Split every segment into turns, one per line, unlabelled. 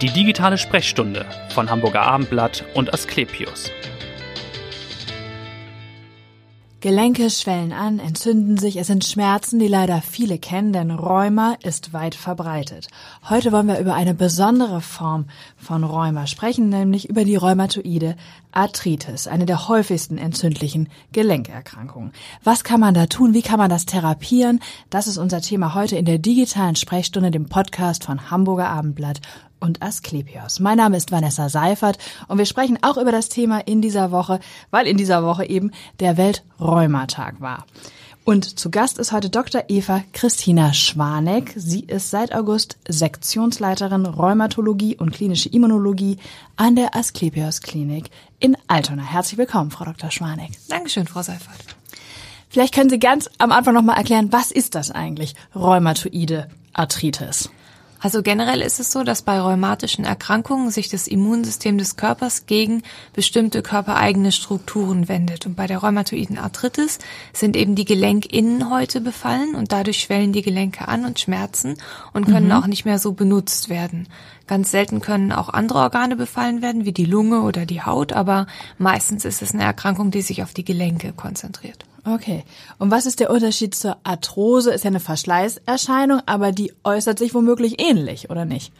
Die digitale Sprechstunde von Hamburger Abendblatt und Asklepios.
Gelenke schwellen an, entzünden sich, es sind Schmerzen, die leider viele kennen, denn Rheuma ist weit verbreitet. Heute wollen wir über eine besondere Form von Rheuma sprechen, nämlich über die rheumatoide Arthritis, eine der häufigsten entzündlichen Gelenkerkrankungen. Was kann man da tun? Wie kann man das therapieren? Das ist unser Thema heute in der digitalen Sprechstunde, dem Podcast von Hamburger Abendblatt und Asklepios. Mein Name ist Vanessa Seifert und wir sprechen auch über das Thema in dieser Woche, weil in dieser Woche eben der Weltrheumatag war. Und zu Gast ist heute Dr. Eva Christina Schwaneck. Sie ist seit August Sektionsleiterin Rheumatologie und klinische Immunologie an der Asklepios Klinik in Altona. Herzlich willkommen, Frau Dr. Schwaneck.
Dankeschön, Frau Seifert.
Vielleicht können Sie ganz am Anfang noch mal erklären, was ist das eigentlich, rheumatoide Arthritis?
Also generell ist es so, dass bei rheumatischen Erkrankungen sich das Immunsystem des Körpers gegen bestimmte körpereigene Strukturen wendet. Und bei der rheumatoiden Arthritis sind eben die Gelenkinnenhäute befallen und dadurch schwellen die Gelenke an und schmerzen und können mhm. auch nicht mehr so benutzt werden. Ganz selten können auch andere Organe befallen werden, wie die Lunge oder die Haut, aber meistens ist es eine Erkrankung, die sich auf die Gelenke konzentriert.
Okay. Und was ist der Unterschied zur Arthrose? Ist ja eine Verschleißerscheinung, aber die äußert sich womöglich ähnlich, oder nicht?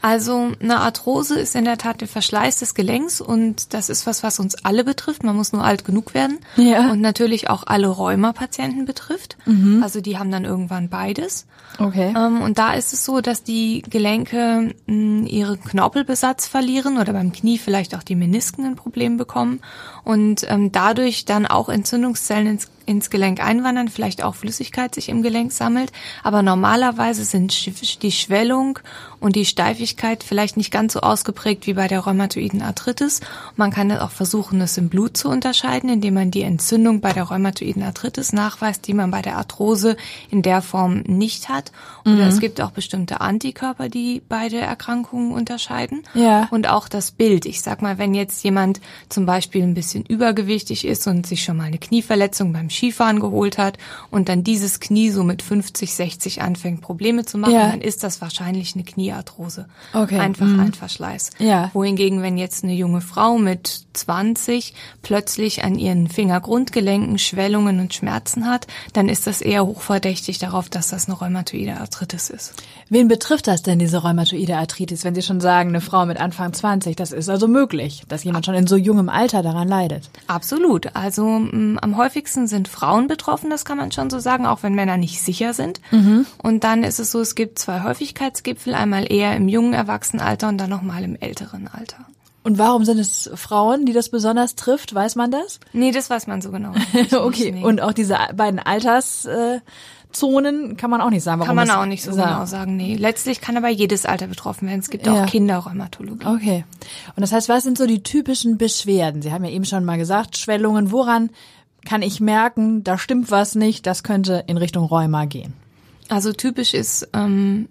Also eine Arthrose ist in der Tat der Verschleiß des Gelenks und das ist was, was uns alle betrifft. Man muss nur alt genug werden ja. und natürlich auch alle Rheuma-Patienten betrifft. Mhm. Also die haben dann irgendwann beides. Okay. Ähm, und da ist es so, dass die Gelenke mh, ihren Knorpelbesatz verlieren oder beim Knie vielleicht auch die Menisken ein Problem bekommen und ähm, dadurch dann auch Entzündungszellen ins ins Gelenk einwandern, vielleicht auch Flüssigkeit sich im Gelenk sammelt. Aber normalerweise sind die Schwellung und die Steifigkeit vielleicht nicht ganz so ausgeprägt wie bei der rheumatoiden Arthritis. Man kann auch versuchen, es im Blut zu unterscheiden, indem man die Entzündung bei der rheumatoiden Arthritis nachweist, die man bei der Arthrose in der Form nicht hat. Oder mhm. es gibt auch bestimmte Antikörper, die beide Erkrankungen unterscheiden. Ja. Und auch das Bild. Ich sag mal, wenn jetzt jemand zum Beispiel ein bisschen übergewichtig ist und sich schon mal eine Knieverletzung beim Skifahren geholt hat und dann dieses Knie so mit 50, 60 anfängt Probleme zu machen, ja. dann ist das wahrscheinlich eine Kniearthrose. Okay. Einfach mhm. ein Verschleiß. Ja. Wohingegen, wenn jetzt eine junge Frau mit 20 plötzlich an ihren Fingergrundgelenken Schwellungen und Schmerzen hat, dann ist das eher hochverdächtig darauf, dass das eine rheumatoide Arthritis ist.
Wen betrifft das denn, diese rheumatoide Arthritis, wenn Sie schon sagen, eine Frau mit Anfang 20, das ist also möglich, dass jemand schon in so jungem Alter daran leidet?
Absolut. Also m, am häufigsten sind Frauen betroffen, das kann man schon so sagen, auch wenn Männer nicht sicher sind. Mhm. Und dann ist es so, es gibt zwei Häufigkeitsgipfel, einmal eher im jungen Erwachsenenalter und dann nochmal im älteren Alter.
Und warum sind es Frauen, die das besonders trifft? Weiß man das?
Nee, das weiß man so genau.
okay. Und auch diese beiden Alterszonen kann man auch nicht sagen.
Warum kann man auch nicht so sagen. genau sagen. Nee, letztlich kann aber jedes Alter betroffen werden. Es gibt ja. auch Kinderrheumatologie.
Okay. Und das heißt, was sind so die typischen Beschwerden? Sie haben ja eben schon mal gesagt, Schwellungen. Woran kann ich merken, da stimmt was nicht? Das könnte in Richtung Rheuma gehen.
Also typisch ist ähm,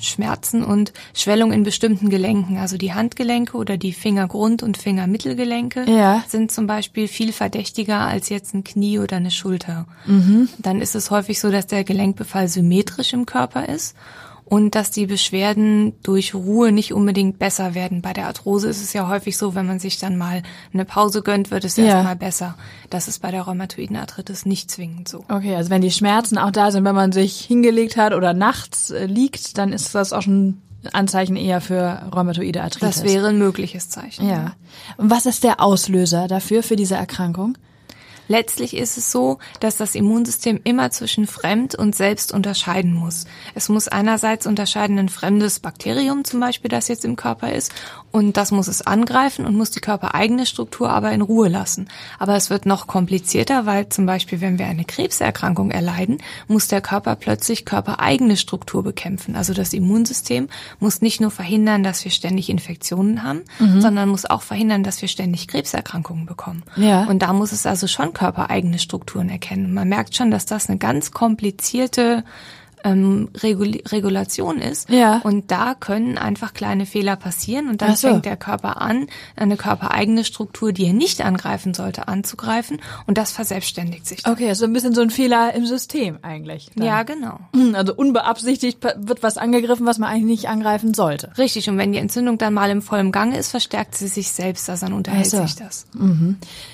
Schmerzen und Schwellung in bestimmten Gelenken. Also die Handgelenke oder die Fingergrund- und Fingermittelgelenke ja. sind zum Beispiel viel verdächtiger als jetzt ein Knie oder eine Schulter. Mhm. Dann ist es häufig so, dass der Gelenkbefall symmetrisch im Körper ist und dass die Beschwerden durch Ruhe nicht unbedingt besser werden. Bei der Arthrose ist es ja häufig so, wenn man sich dann mal eine Pause gönnt, wird es ja. erstmal besser. Das ist bei der rheumatoiden Arthritis nicht zwingend so.
Okay, also wenn die Schmerzen auch da sind, wenn man sich hingelegt hat oder nachts äh, liegt, dann ist das auch schon Anzeichen eher für rheumatoide Arthritis.
Das wäre ein mögliches Zeichen.
Ja. Und was ist der Auslöser dafür, für diese Erkrankung?
Letztlich ist es so, dass das Immunsystem immer zwischen fremd und selbst unterscheiden muss. Es muss einerseits unterscheiden ein fremdes Bakterium zum Beispiel, das jetzt im Körper ist, und das muss es angreifen und muss die körpereigene Struktur aber in Ruhe lassen. Aber es wird noch komplizierter, weil zum Beispiel, wenn wir eine Krebserkrankung erleiden, muss der Körper plötzlich körpereigene Struktur bekämpfen. Also das Immunsystem muss nicht nur verhindern, dass wir ständig Infektionen haben, mhm. sondern muss auch verhindern, dass wir ständig Krebserkrankungen bekommen. Ja. Und da muss es also schon körpereigene Strukturen erkennen. Man merkt schon, dass das eine ganz komplizierte ähm, Regul Regulation ist.
Ja.
Und da können einfach kleine Fehler passieren und dann
so.
fängt der Körper an, eine körpereigene Struktur, die er nicht angreifen sollte, anzugreifen und das verselbstständigt sich. Dann.
Okay, also ein bisschen so ein Fehler im System eigentlich. Dann.
Ja, genau.
Also unbeabsichtigt wird was angegriffen, was man eigentlich nicht angreifen sollte.
Richtig. Und wenn die Entzündung dann mal im vollen Gange ist, verstärkt sie sich selbst, also dann unterhält
so.
sich das.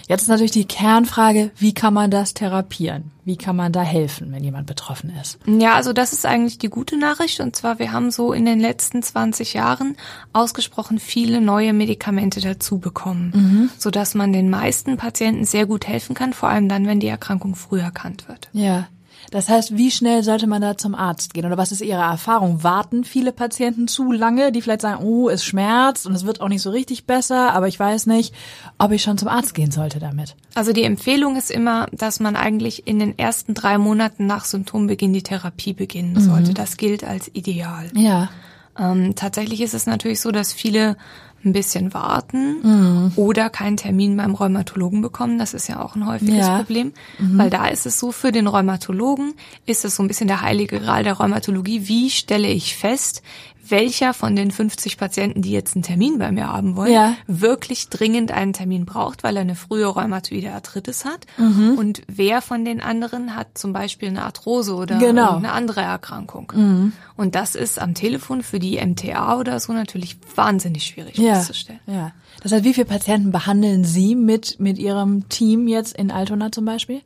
Jetzt ist natürlich die Kernfrage, wie kann man das therapieren? Wie kann man da helfen, wenn jemand betroffen ist?
Ja, also das ist eigentlich die gute Nachricht. Und zwar, wir haben so in den letzten 20 Jahren ausgesprochen viele neue Medikamente dazu bekommen, sodass man den meisten Patienten sehr gut helfen kann, vor allem dann, wenn die Erkrankung früh erkannt wird.
Ja. Das heißt, wie schnell sollte man da zum Arzt gehen? Oder was ist Ihre Erfahrung? Warten viele Patienten zu lange, die vielleicht sagen, oh, es schmerzt und es wird auch nicht so richtig besser, aber ich weiß nicht, ob ich schon zum Arzt gehen sollte damit.
Also die Empfehlung ist immer, dass man eigentlich in den ersten drei Monaten nach Symptombeginn die Therapie beginnen sollte. Das gilt als ideal.
Ja.
Ähm, tatsächlich ist es natürlich so, dass viele ein bisschen warten oder keinen Termin beim Rheumatologen bekommen. Das ist ja auch ein häufiges
Ja.
Problem, weil da ist es so, für den Rheumatologen ist es so ein bisschen der heilige Gral der Rheumatologie. Wie stelle ich fest, welcher von den 50 Patienten, die jetzt einen Termin bei mir haben wollen,
Ja.
wirklich dringend einen Termin braucht, weil er eine frühe rheumatoide Arthritis hat
Mhm.
und wer von den anderen hat zum Beispiel eine Arthrose oder
Genau.
eine andere Erkrankung. Und das ist am Telefon für die MTA oder so natürlich wahnsinnig schwierig
Ja.
festzustellen.
Ja. Das heißt, wie viele Patienten behandeln Sie mit, mit Ihrem Team jetzt in Altona zum Beispiel?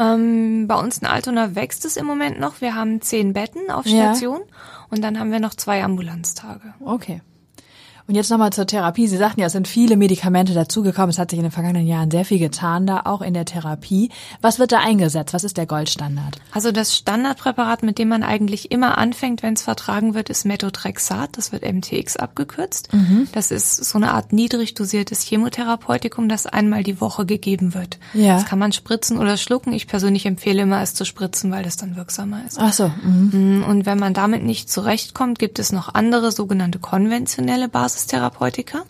Ähm, bei uns in Altona wächst es im Moment noch. Wir haben zehn Betten auf
Ja.
Und dann haben wir noch zwei Ambulanztage.
Okay. Und jetzt nochmal zur Therapie. Sie sagten ja, es sind viele Medikamente dazugekommen. Es hat sich in den vergangenen Jahren sehr viel getan, da auch in der Therapie. Was wird da eingesetzt? Was ist der Goldstandard?
Also das Standardpräparat, mit dem man eigentlich immer anfängt, wenn es vertragen wird, ist Methotrexat. Das wird MTX abgekürzt.
Mhm.
Das ist so eine Art niedrig dosiertes Chemotherapeutikum, das einmal die Woche gegeben wird.
Ja.
Das kann man spritzen oder schlucken. Ich persönlich empfehle immer, es zu spritzen, weil das dann wirksamer ist.
Ach so. Mhm.
Und wenn man damit nicht zurechtkommt, gibt es noch andere sogenannte konventionelle Basistherapeutika.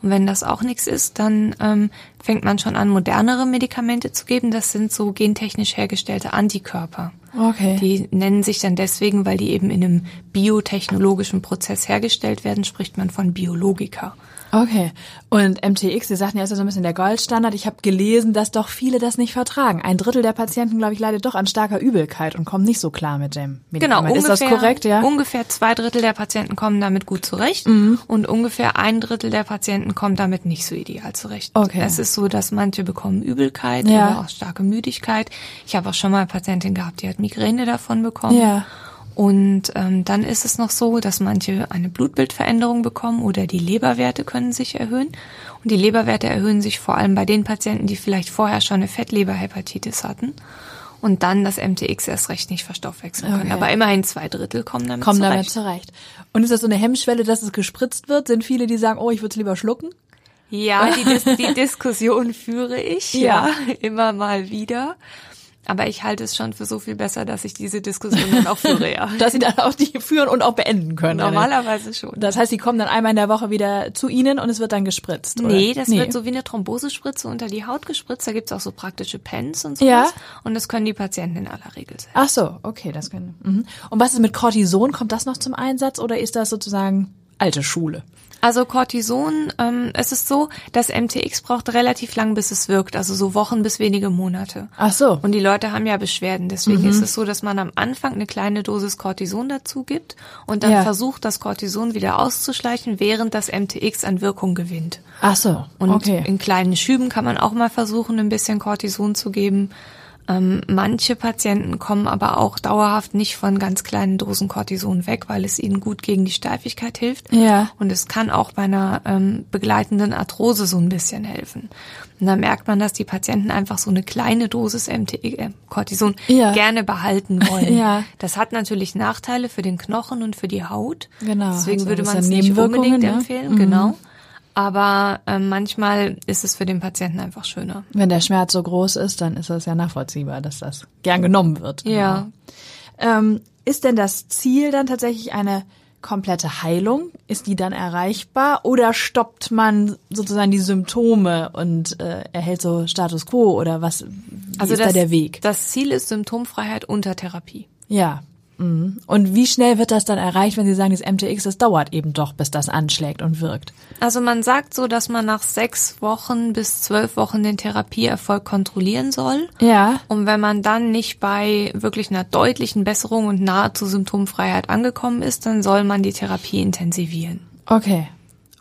Und wenn das auch nichts ist, dann ähm, fängt man schon an, modernere Medikamente zu geben. Das sind so gentechnisch hergestellte Antikörper.
Okay.
Die nennen sich dann deswegen, weil die eben in einem biotechnologischen Prozess hergestellt werden, spricht man von Biologika.
Okay. Und MTX, Sie sagten ja, ist ja so ein bisschen der Goldstandard. Ich habe gelesen, dass doch viele das nicht vertragen. Ein Drittel der Patienten, glaube ich, leidet doch an starker Übelkeit und kommen nicht so klar mit dem
Genau,
Medikament.
ungefähr,
ist das korrekt, ja? Mhm.
ungefähr zwei Drittel der Patienten kommen damit gut zurecht und ungefähr ein Drittel der Patienten kommen damit nicht so ideal zurecht.
Okay.
Es ist so, dass manche bekommen Übelkeit
Ja.
oder auch starke Müdigkeit. Ich habe auch schon mal eine Patientin gehabt, die hat Migräne davon bekommen.
Ja.
Und ähm, dann ist es noch so, dass manche eine Blutbildveränderung bekommen oder die Leberwerte können sich erhöhen. Und die Leberwerte erhöhen sich vor allem bei den Patienten, die vielleicht vorher schon eine Fettleberhepatitis hatten und dann das MTX erst recht nicht verstoffwechseln können.
Okay.
Aber immerhin zwei Drittel kommen damit
Kommen
zurecht.
damit zurecht. Und ist das so eine Hemmschwelle, dass es gespritzt wird? Sind viele, die sagen, oh, ich würde es lieber schlucken?
Ja, die, Dis die Diskussion führe ich,
Ja.
ja, immer mal wieder. Aber ich halte es schon für so viel besser, dass ich diese Diskussion dann auch führe, ja.
Dass sie dann auch die führen und auch beenden können.
Normalerweise schon.
Das heißt, sie kommen dann einmal in der Woche wieder zu Ihnen und es wird dann gespritzt, oder?
Nee, das wird so wie eine Thrombosespritze unter die Haut gespritzt. Da gibt's auch so praktische Pens und sowas.
Ja.
Und das können die Patienten in aller Regel selbst.
Ach so, okay, das können. Mhm. Und was ist mit Cortison? Kommt das noch zum Einsatz oder ist das sozusagen alte Schule?
Also Cortison, ähm, es ist so, das MTX braucht relativ lang, bis es wirkt, also so Wochen bis wenige Monate.
Ach so.
Und die Leute haben ja Beschwerden, deswegen ist es so, dass man am Anfang eine kleine Dosis Cortison dazu gibt und dann
Ja.
versucht, das Cortison wieder auszuschleichen, während das MTX an Wirkung gewinnt.
Ach so,
Und
okay.
in kleinen Schüben kann man auch mal versuchen, ein bisschen Cortison zu geben. Ähm, manche Patienten kommen aber auch dauerhaft nicht von ganz kleinen Dosen Cortison weg, weil es ihnen gut gegen die Steifigkeit hilft.
Ja.
Und es kann auch bei einer ähm, begleitenden Arthrose so ein bisschen helfen. Und da merkt man, dass die Patienten einfach so eine kleine Dosis MT äh, Cortison
Ja.
gerne behalten wollen.
Ja.
Das hat natürlich Nachteile für den Knochen und für die Haut.
Genau,
Deswegen
hat so ein
würde man es nicht unbedingt
ne?
empfehlen. Genau. Aber ähm, manchmal ist es für den Patienten einfach schöner.
Wenn der Schmerz so groß ist, dann ist das ja nachvollziehbar, dass das gern genommen wird.
Ja.
Ähm, ist denn das Ziel dann tatsächlich eine komplette Heilung? Ist die dann erreichbar oder stoppt man sozusagen die Symptome und äh, erhält so Status quo oder was
Also
ist
das,
da der Weg?
Das Ziel ist Symptomfreiheit unter Therapie.
Ja. Mhm. Und wie schnell wird das dann erreicht, wenn Sie sagen, das MTX, das dauert eben doch, bis das anschlägt und wirkt?
Also man sagt so, dass man nach sechs Wochen bis zwölf Wochen den Therapieerfolg kontrollieren soll.
Ja.
Und wenn man dann nicht bei wirklich einer deutlichen Besserung und nahezu Symptomfreiheit angekommen ist, dann soll man die Therapie intensivieren.
Okay.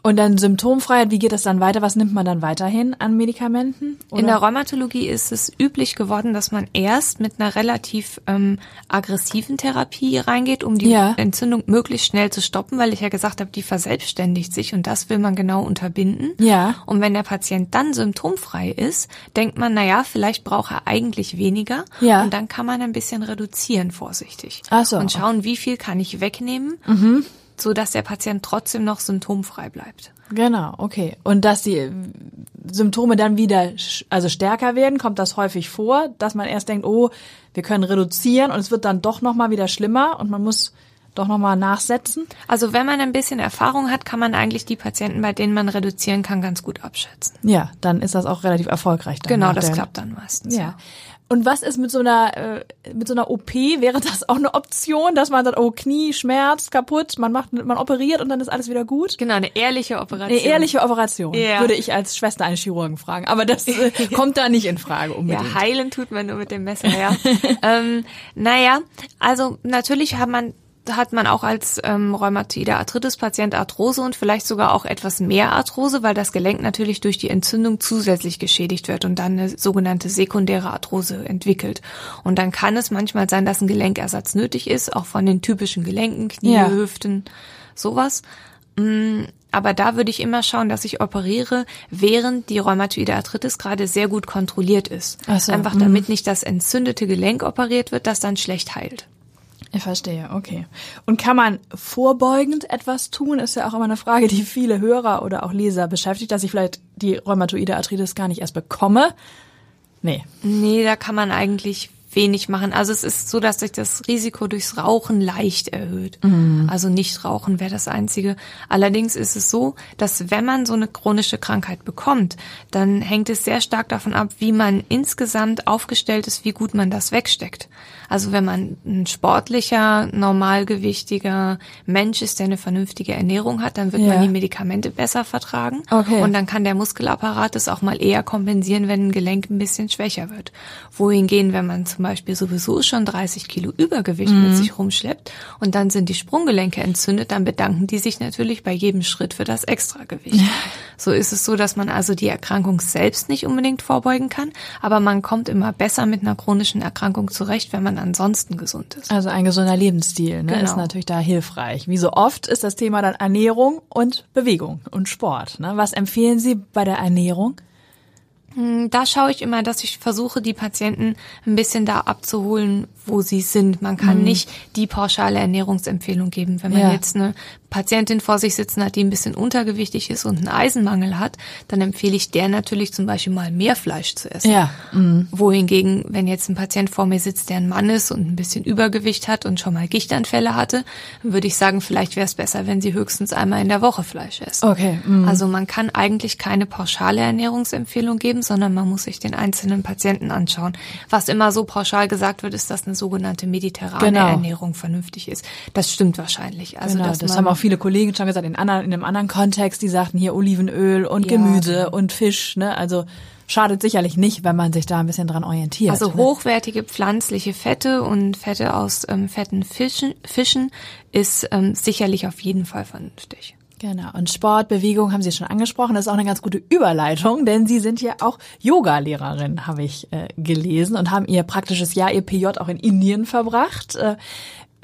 Und dann Symptomfreiheit, wie geht das dann weiter? Was nimmt man dann weiterhin an Medikamenten?
Oder? In der Rheumatologie ist es üblich geworden, dass man erst mit einer relativ ähm, aggressiven Therapie reingeht, um die ja. Entzündung möglichst schnell zu stoppen, weil ich ja gesagt habe, die verselbstständigt sich und das will man genau unterbinden.
Ja.
Und wenn der Patient dann symptomfrei ist, denkt man, na ja, vielleicht braucht er eigentlich weniger.
Ja.
Und dann kann man ein bisschen reduzieren, vorsichtig.
Ach so.
Und schauen, wie viel kann ich wegnehmen.
Mhm
so dass der Patient trotzdem noch symptomfrei bleibt.
Genau, okay. Und dass die Symptome dann wieder also stärker werden, kommt das häufig vor, dass man erst denkt, oh, wir können reduzieren und es wird dann doch noch mal wieder schlimmer und man muss doch noch mal nachsetzen.
Also wenn man ein bisschen Erfahrung hat, kann man eigentlich die Patienten, bei denen man reduzieren kann, ganz gut abschätzen.
Ja, dann ist das auch relativ erfolgreich. Dann
genau, das klappt dann meistens.
Ja. ja. Und was ist mit so einer äh, mit so einer OP? Wäre das auch eine Option, dass man sagt, oh Knie, Schmerz, kaputt, man macht, man operiert und dann ist alles wieder gut?
Genau, eine ehrliche Operation.
Eine ehrliche Operation, ja. würde ich als Schwester eines Chirurgen fragen. Aber das äh, kommt da nicht in Frage unbedingt.
Ja, heilen tut man nur mit dem Messer, ja. ähm, naja, also natürlich hat man hat man auch als ähm, rheumatoide Arthritis-Patient Arthrose und vielleicht sogar auch etwas mehr Arthrose, weil das Gelenk natürlich durch die Entzündung zusätzlich geschädigt wird und dann eine sogenannte sekundäre Arthrose entwickelt. Und dann kann es manchmal sein, dass ein Gelenkersatz nötig ist, auch von den typischen Gelenken, Knie, ja. Hüften, sowas. Mm, aber da würde ich immer schauen, dass ich operiere, während die rheumatoide Arthritis gerade sehr gut kontrolliert ist.
So,
Einfach mhm. damit nicht das entzündete Gelenk operiert wird, das dann schlecht heilt.
Ich verstehe, okay. Und kann man vorbeugend etwas tun? Ist ja auch immer eine Frage, die viele Hörer oder auch Leser beschäftigt, dass ich vielleicht die rheumatoide Arthritis gar nicht erst bekomme. Nee.
Nee, da kann man eigentlich wenig machen. Also es ist so, dass sich das Risiko durchs Rauchen leicht erhöht.
Mhm.
Also nicht rauchen wäre das Einzige. Allerdings ist es so, dass wenn man so eine chronische Krankheit bekommt, dann hängt es sehr stark davon ab, wie man insgesamt aufgestellt ist, wie gut man das wegsteckt. Also wenn man ein sportlicher, normalgewichtiger Mensch ist, der eine vernünftige Ernährung hat, dann wird ja. man die Medikamente besser vertragen.
Okay.
Und dann kann der Muskelapparat es auch mal eher kompensieren, wenn ein Gelenk ein bisschen schwächer wird. Wohingehen, wenn man zum Beispiel sowieso schon 30 Kilo Übergewicht mhm. mit sich rumschleppt und dann sind die Sprunggelenke entzündet, dann bedanken die sich natürlich bei jedem Schritt für das Extragewicht. So ist es so, dass man also die Erkrankung selbst nicht unbedingt vorbeugen kann, aber man kommt immer besser mit einer chronischen Erkrankung zurecht, wenn man ansonsten gesund ist.
Also ein gesunder Lebensstil ne, genau. ist natürlich da hilfreich. Wie so oft ist das Thema dann Ernährung und Bewegung und Sport. Ne? Was empfehlen Sie bei der Ernährung?
Hm, da schaue ich immer, dass ich versuche, die Patienten ein bisschen da abzuholen, wo sie sind. Man kann mhm. nicht die pauschale Ernährungsempfehlung geben. Wenn man ja. jetzt eine Patientin vor sich sitzen hat, die ein bisschen untergewichtig ist und einen Eisenmangel hat, dann empfehle ich der natürlich zum Beispiel mal mehr Fleisch zu essen.
Ja.
Mhm. Wohingegen, wenn jetzt ein Patient vor mir sitzt, der ein Mann ist und ein bisschen Übergewicht hat und schon mal Gichtanfälle hatte, dann würde ich sagen, vielleicht wäre es besser, wenn sie höchstens einmal in der Woche Fleisch essen.
Okay. Mhm.
Also man kann eigentlich keine pauschale Ernährungsempfehlung geben, sondern man muss sich den einzelnen Patienten anschauen. Was immer so pauschal gesagt wird, ist, dass eine sogenannte mediterrane genau. Ernährung vernünftig ist. Das stimmt wahrscheinlich.
Also genau, das haben auch viele Kollegen schon gesagt, in, anderen, in einem anderen Kontext, die sagten hier Olivenöl und ja, Gemüse und Fisch, ne? Also schadet sicherlich nicht, wenn man sich da ein bisschen dran orientiert.
Also ne? hochwertige pflanzliche Fette und Fette aus ähm, fetten Fischen, Fischen ist ähm, sicherlich auf jeden Fall vernünftig.
Genau. Und Sport, Bewegung haben Sie schon angesprochen. Das ist auch eine ganz gute Überleitung, denn Sie sind ja auch Yoga-Lehrerin, habe ich äh, gelesen, und haben Ihr praktisches Jahr, Ihr PJ auch in Indien verbracht. Äh,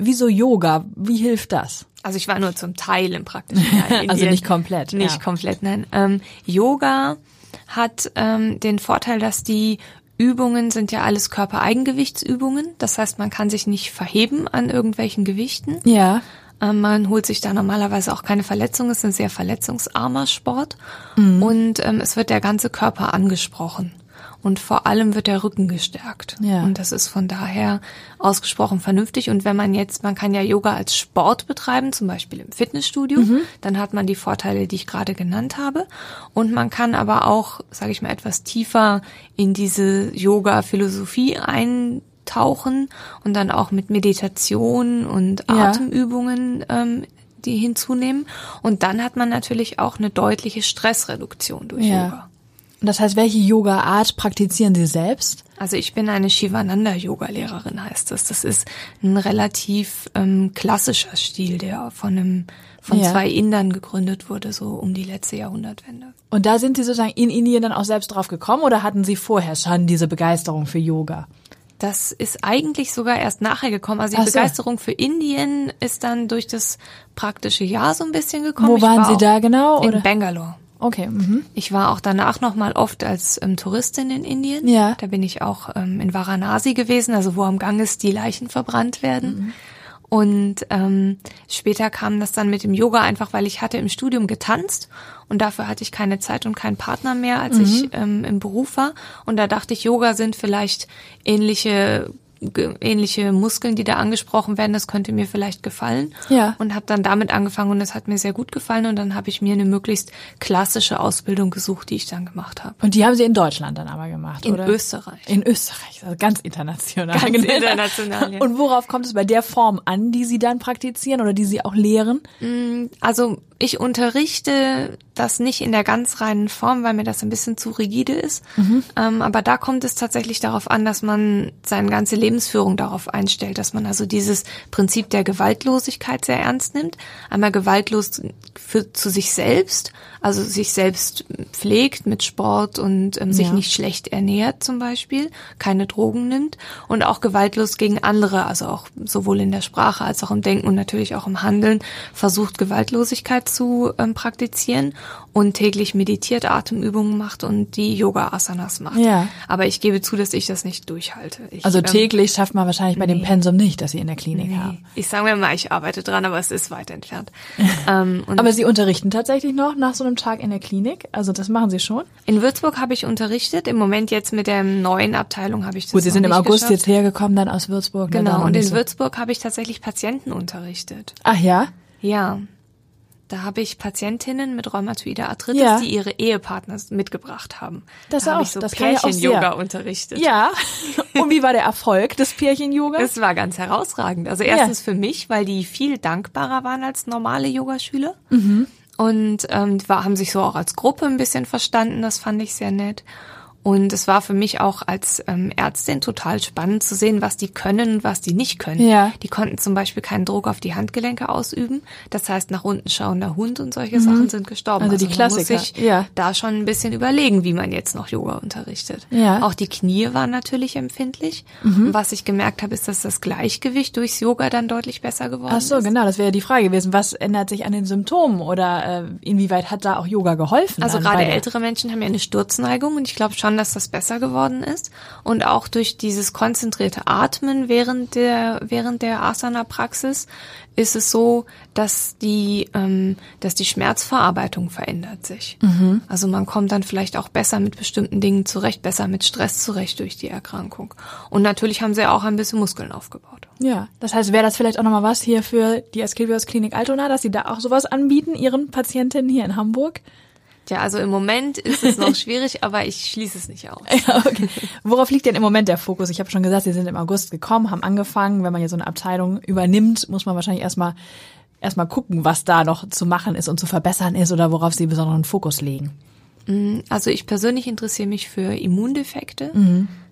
wieso Yoga? Wie hilft das?
Also ich war nur zum Teil im praktischen
Indien. also nicht komplett.
Nicht ja. komplett, nein. Ähm, Yoga hat ähm, den Vorteil, dass die Übungen sind ja alles Körpereigengewichtsübungen. Das heißt, man kann sich nicht verheben an irgendwelchen Gewichten.
Ja.
Ähm, man holt sich da normalerweise auch keine Verletzung. Es ist ein sehr verletzungsarmer Sport.
Mhm.
Und ähm, es wird der ganze Körper angesprochen und vor allem wird der Rücken gestärkt.
Ja.
Und das ist von daher ausgesprochen vernünftig. Und wenn man jetzt, man kann ja Yoga als Sport betreiben, zum Beispiel im Fitnessstudio, mhm. dann hat man die Vorteile, die ich gerade genannt habe. Und man kann aber auch, sage ich mal, etwas tiefer in diese Yoga-Philosophie ein eintauchen und dann auch mit Meditation und
Ja.
Atemübungen ähm, die hinzunehmen. Und dann hat man natürlich auch eine deutliche Stressreduktion durch
Ja.
Yoga.
Und das heißt, welche Yoga-Art praktizieren Sie selbst?
Also ich bin eine Shivananda-Yoga-Lehrerin, heißt das. Das ist ein relativ ähm, klassischer Stil, der von einem von
Ja.
zwei Indern gegründet wurde, so um die letzte Jahrhundertwende.
Und da sind Sie sozusagen in Indien dann auch selbst drauf gekommen oder hatten Sie vorher schon diese Begeisterung für Yoga?
Das ist eigentlich sogar erst nachher gekommen. Also die
so.
Begeisterung für Indien ist dann durch das praktische Jahr so ein bisschen gekommen.
Wo waren
war
Sie da genau?
In
Oder?
Bangalore.
Okay. Mhm.
Ich war auch danach noch mal oft als ähm, Touristin in Indien.
Ja.
Da bin ich auch ähm, in Varanasi gewesen, also wo am Ganges die Leichen verbrannt werden.
Mhm.
Und ähm, später kam das dann mit dem Yoga einfach, weil ich hatte im Studium getanzt und dafür hatte ich keine Zeit und keinen Partner mehr, als
Mhm.
ich ähm, im Beruf war. Und da dachte ich, Yoga sind vielleicht ähnliche ähnliche Muskeln, die da angesprochen werden, das könnte mir vielleicht gefallen.
Ja.
Und habe dann damit angefangen und es hat mir sehr gut gefallen und dann habe ich mir eine möglichst klassische Ausbildung gesucht, die ich dann gemacht habe.
Und die haben Sie in Deutschland dann aber gemacht,
In
oder?
Österreich.
In Österreich, also ganz international.
Ganz international, ja.
Und worauf kommt es bei der Form an, die Sie dann praktizieren oder die Sie auch lehren?
Also ich unterrichte das nicht in der ganz reinen Form, weil mir das ein bisschen zu rigide ist. Ähm, aber da kommt es tatsächlich darauf an, dass man seine ganze Lebensführung darauf einstellt, dass man also dieses Prinzip der Gewaltlosigkeit sehr ernst nimmt. Einmal gewaltlos für, zu sich selbst, also sich selbst pflegt mit Sport und ähm, sich
Ja.
nicht schlecht ernährt zum Beispiel, keine Drogen nimmt und auch gewaltlos gegen andere, also auch sowohl in der Sprache als auch im Denken und natürlich auch im Handeln versucht Gewaltlosigkeit zu ähm, praktizieren und täglich meditiert, Atemübungen macht und die Yoga-Asanas macht.
Ja.
Aber ich gebe zu, dass ich das nicht durchhalte. Ich,
Also
ähm,
täglich schafft man wahrscheinlich bei dem
nee.
Pensum nicht, dass Sie in der Klinik
Nee.
haben.
Ich sage mir mal, ich arbeite dran, aber es ist weit entfernt. ähm,
Aber Sie unterrichten tatsächlich noch nach so einem Tag in der Klinik? Also das machen Sie schon?
in Würzburg habe ich unterrichtet. Im Moment jetzt mit der neuen Abteilung habe ich das
Gut, Sie sind im August
geschafft.
jetzt hergekommen dann aus Würzburg. ne,
Genau, und in
so.
Würzburg habe ich tatsächlich Patienten unterrichtet.
Ach ja?
Ja. Da habe ich Patientinnen mit rheumatoider Arthritis,
Ja.
die ihre Ehepartner mitgebracht haben.
Das
da habe
auch,
ich so
das ja
Pärchen-Yoga unterrichtet.
Ja. Und wie war der Erfolg des Pärchen-Yoga?
Es war ganz herausragend. Also erstens für mich, weil die viel dankbarer waren als normale Yogaschüler. Und ähm, war, haben sich so auch als Gruppe ein bisschen verstanden. Das fand ich sehr nett. Und es war für mich auch als ähm, Ärztin total spannend zu sehen, was die können und was die nicht können.
Ja.
Die konnten zum Beispiel keinen Druck auf die Handgelenke ausüben. Das heißt, nach unten schauender Hund und solche Sachen sind gestorben.
Also die
man
Klassiker,
Muss sich
ja.
da schon ein bisschen überlegen, wie man jetzt noch Yoga unterrichtet.
Ja. Mhm.
Auch die Knie waren natürlich empfindlich. Und was ich gemerkt habe, ist, dass das Gleichgewicht durchs Yoga dann deutlich besser geworden
Ach so,
ist.
genau, das wäre ja die Frage gewesen. Was ändert sich an den Symptomen oder äh, inwieweit hat da auch Yoga geholfen?
Also gerade ältere Menschen haben ja eine Sturzneigung und ich glaube schon, dass das besser geworden ist. Und auch durch dieses konzentrierte Atmen während der, während der Asana-Praxis ist es so, dass die, ähm, dass die Schmerzverarbeitung verändert sich.
Mhm.
Also man kommt dann vielleicht auch besser mit bestimmten Dingen zurecht, besser mit Stress zurecht durch die Erkrankung. Und natürlich haben sie auch ein bisschen Muskeln aufgebaut.
Ja, das heißt, wäre das vielleicht auch nochmal was hier für die Asklepios Klinik Altona, dass Sie da auch sowas anbieten, Ihren Patientinnen hier in Hamburg?
Tja, also im Moment ist es noch schwierig, aber ich schließe es nicht aus.
Ja, okay. Worauf liegt denn im Moment der Fokus? Ich habe schon gesagt, Sie sind im August gekommen, haben angefangen. Wenn man hier so eine Abteilung übernimmt, muss man wahrscheinlich erstmal erstmal gucken, was da noch zu machen ist und zu verbessern ist oder worauf Sie besonderen Fokus legen.
Also ich persönlich interessiere mich für Immundefekte.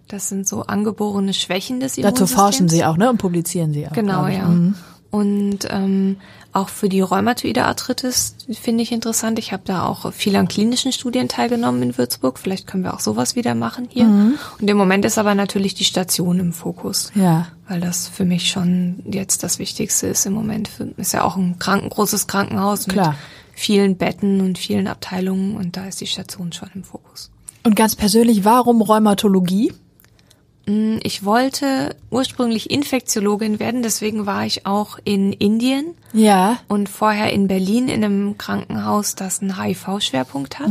Das sind so angeborene Schwächen des
Mhm. Dazu
Immunsystems.
forschen Sie auch, ne? Und publizieren Sie auch.
Genau, ja.
Mhm.
Und ähm, auch für die rheumatoide Arthritis finde ich interessant. Ich habe da auch viel an klinischen Studien teilgenommen in Würzburg. Vielleicht können wir auch sowas wieder machen hier.
Mhm.
Und im Moment ist aber natürlich die Station im Fokus.
Ja.
Weil das für mich schon jetzt das Wichtigste ist im Moment. Ist ja auch ein kranken, großes Krankenhaus mit
Klar.
vielen Betten und vielen Abteilungen und da ist die Station schon im Fokus.
Und ganz persönlich, warum Rheumatologie?
Ich wollte ursprünglich Infektiologin werden, deswegen war ich auch in Indien
Ja.
und vorher in Berlin in einem Krankenhaus, das einen HIV-Schwerpunkt hat.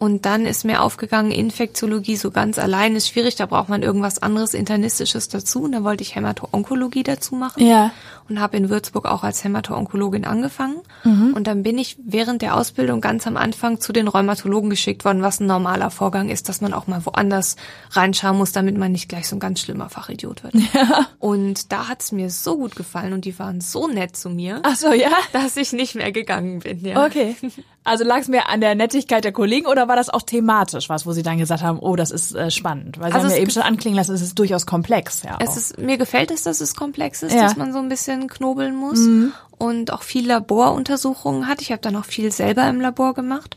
Und dann ist mir aufgegangen, Infektiologie so ganz allein ist schwierig, da braucht man irgendwas anderes Internistisches dazu. Und dann wollte ich Hämato-Onkologie dazu machen.
Ja.
Und habe in Würzburg auch als Hämato-Onkologin angefangen. Mhm. Und dann bin ich während der Ausbildung ganz am Anfang zu den Rheumatologen geschickt worden, was ein normaler Vorgang ist, dass man auch mal woanders reinschauen muss, damit man nicht gleich so ein ganz schlimmer Fachidiot wird. Ja. Und da hat's mir so gut gefallen und die waren so nett zu mir.
Ach so, ja?
Dass ich nicht mehr gegangen bin, ja.
Okay. Also lag es mir an der Nettigkeit der Kollegen oder war das auch thematisch was, wo Sie dann gesagt haben, oh, das ist äh, spannend? Weil Sie also haben ja eben schon anklingen lassen, es ist durchaus komplex. Ja,
es ist, mir gefällt es, dass es komplex ist, ja. dass man so ein bisschen knobeln muss mhm. und auch viel Laboruntersuchungen hat. Ich habe dann auch viel selber im Labor gemacht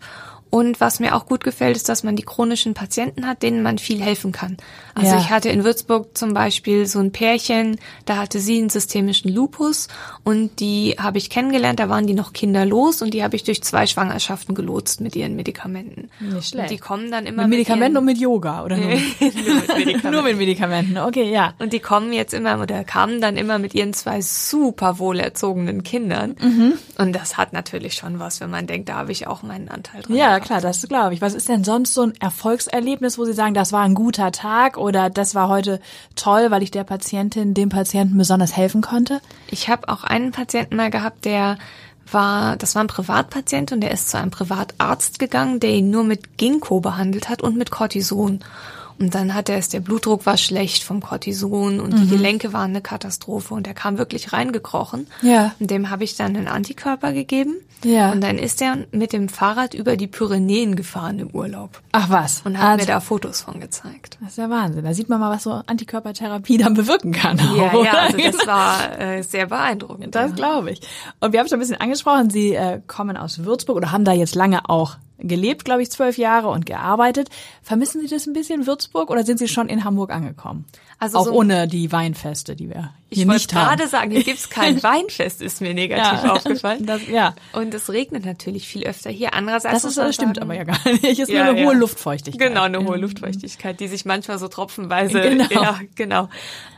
und was mir auch gut gefällt, ist, dass man die chronischen Patienten hat, denen man viel helfen kann. Also ja. ich hatte in Würzburg zum Beispiel so ein Pärchen, da hatte sie einen systemischen Lupus und die habe ich kennengelernt, da waren die noch kinderlos und die habe ich durch zwei Schwangerschaften gelotst mit ihren Medikamenten.
Nicht schlecht.
Und die kommen dann immer
mit Medikamenten und mit Yoga oder nur? nur, mit Medikamenten. nur mit Medikamenten. Okay, ja.
Und die kommen jetzt immer oder kamen dann immer mit ihren zwei super wohlerzogenen Kindern. Mhm. Und das hat natürlich schon was, wenn man denkt, da habe ich auch meinen Anteil dran.
Ja, klar, das glaube ich. Was ist denn sonst so ein Erfolgserlebnis, wo Sie sagen, das war ein guter Tag oder das war heute toll, weil ich der Patientin, dem Patienten besonders helfen konnte?
Ich habe auch einen Patienten mal gehabt, der war, das war ein Privatpatient und der ist zu einem Privatarzt gegangen, der ihn nur mit Ginkgo behandelt hat und mit Cortison. Und dann hat er es, der Blutdruck war schlecht vom Cortison und mhm. die Gelenke waren eine Katastrophe und er kam wirklich reingekrochen.
Ja.
Und dem habe ich dann einen Antikörper gegeben.
Ja.
Und dann ist er mit dem Fahrrad über die Pyrenäen gefahren im Urlaub.
Ach was.
Und hat also, mir da Fotos von gezeigt.
Das ist ja Wahnsinn. Da sieht man mal, was so Antikörpertherapie dann bewirken kann.
Ja, ja also das war äh, sehr beeindruckend.
Das glaube ich. Und wir haben schon ein bisschen angesprochen, Sie äh, kommen aus Würzburg oder haben da jetzt lange auch gelebt, glaube ich, zwölf Jahre und gearbeitet. Vermissen Sie das ein bisschen, Würzburg, oder sind Sie schon in Hamburg angekommen? Also auch so ohne die Weinfeste, die wir hier nicht haben.
Ich wollte gerade sagen, hier gibt's kein Weinfest, ist mir negativ ja. aufgefallen.
Das, ja.
Und es regnet natürlich viel öfter hier. Andererseits
das, ist, das stimmt sagen, aber ja gar nicht. Es ist ja, nur eine ja. hohe Luftfeuchtigkeit.
Genau, eine hohe Luftfeuchtigkeit, die sich manchmal so tropfenweise. Genau. Ja, genau.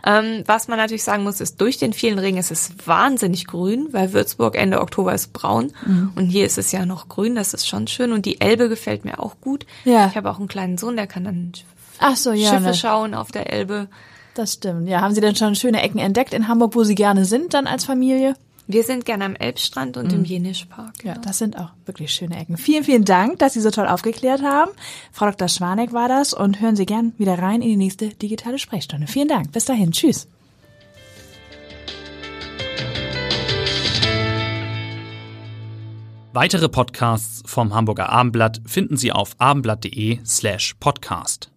Ähm, was man natürlich sagen muss, ist, durch den vielen Regen ist es wahnsinnig grün, weil Würzburg Ende Oktober ist braun mhm. und hier ist es ja noch grün. Das ist schon schön und die Elbe gefällt mir auch gut.
Ja.
Ich habe auch einen kleinen Sohn, der kann dann
Ach so, ja,
Schiffe ne. schauen auf der Elbe.
Das stimmt. Ja, haben Sie denn schon schöne Ecken entdeckt in Hamburg, wo Sie gerne sind dann als Familie?
Wir sind gerne am Elbstrand und mhm. im Jenischpark.
Ja, das sind auch wirklich schöne Ecken. Vielen, vielen Dank, dass Sie so toll aufgeklärt haben. Frau Dr. Schwaneck war das und hören Sie gern wieder rein in die nächste digitale Sprechstunde. Vielen Dank. Bis dahin. Tschüss.
Weitere Podcasts vom Hamburger Abendblatt finden Sie auf abendblatt.de slash podcast.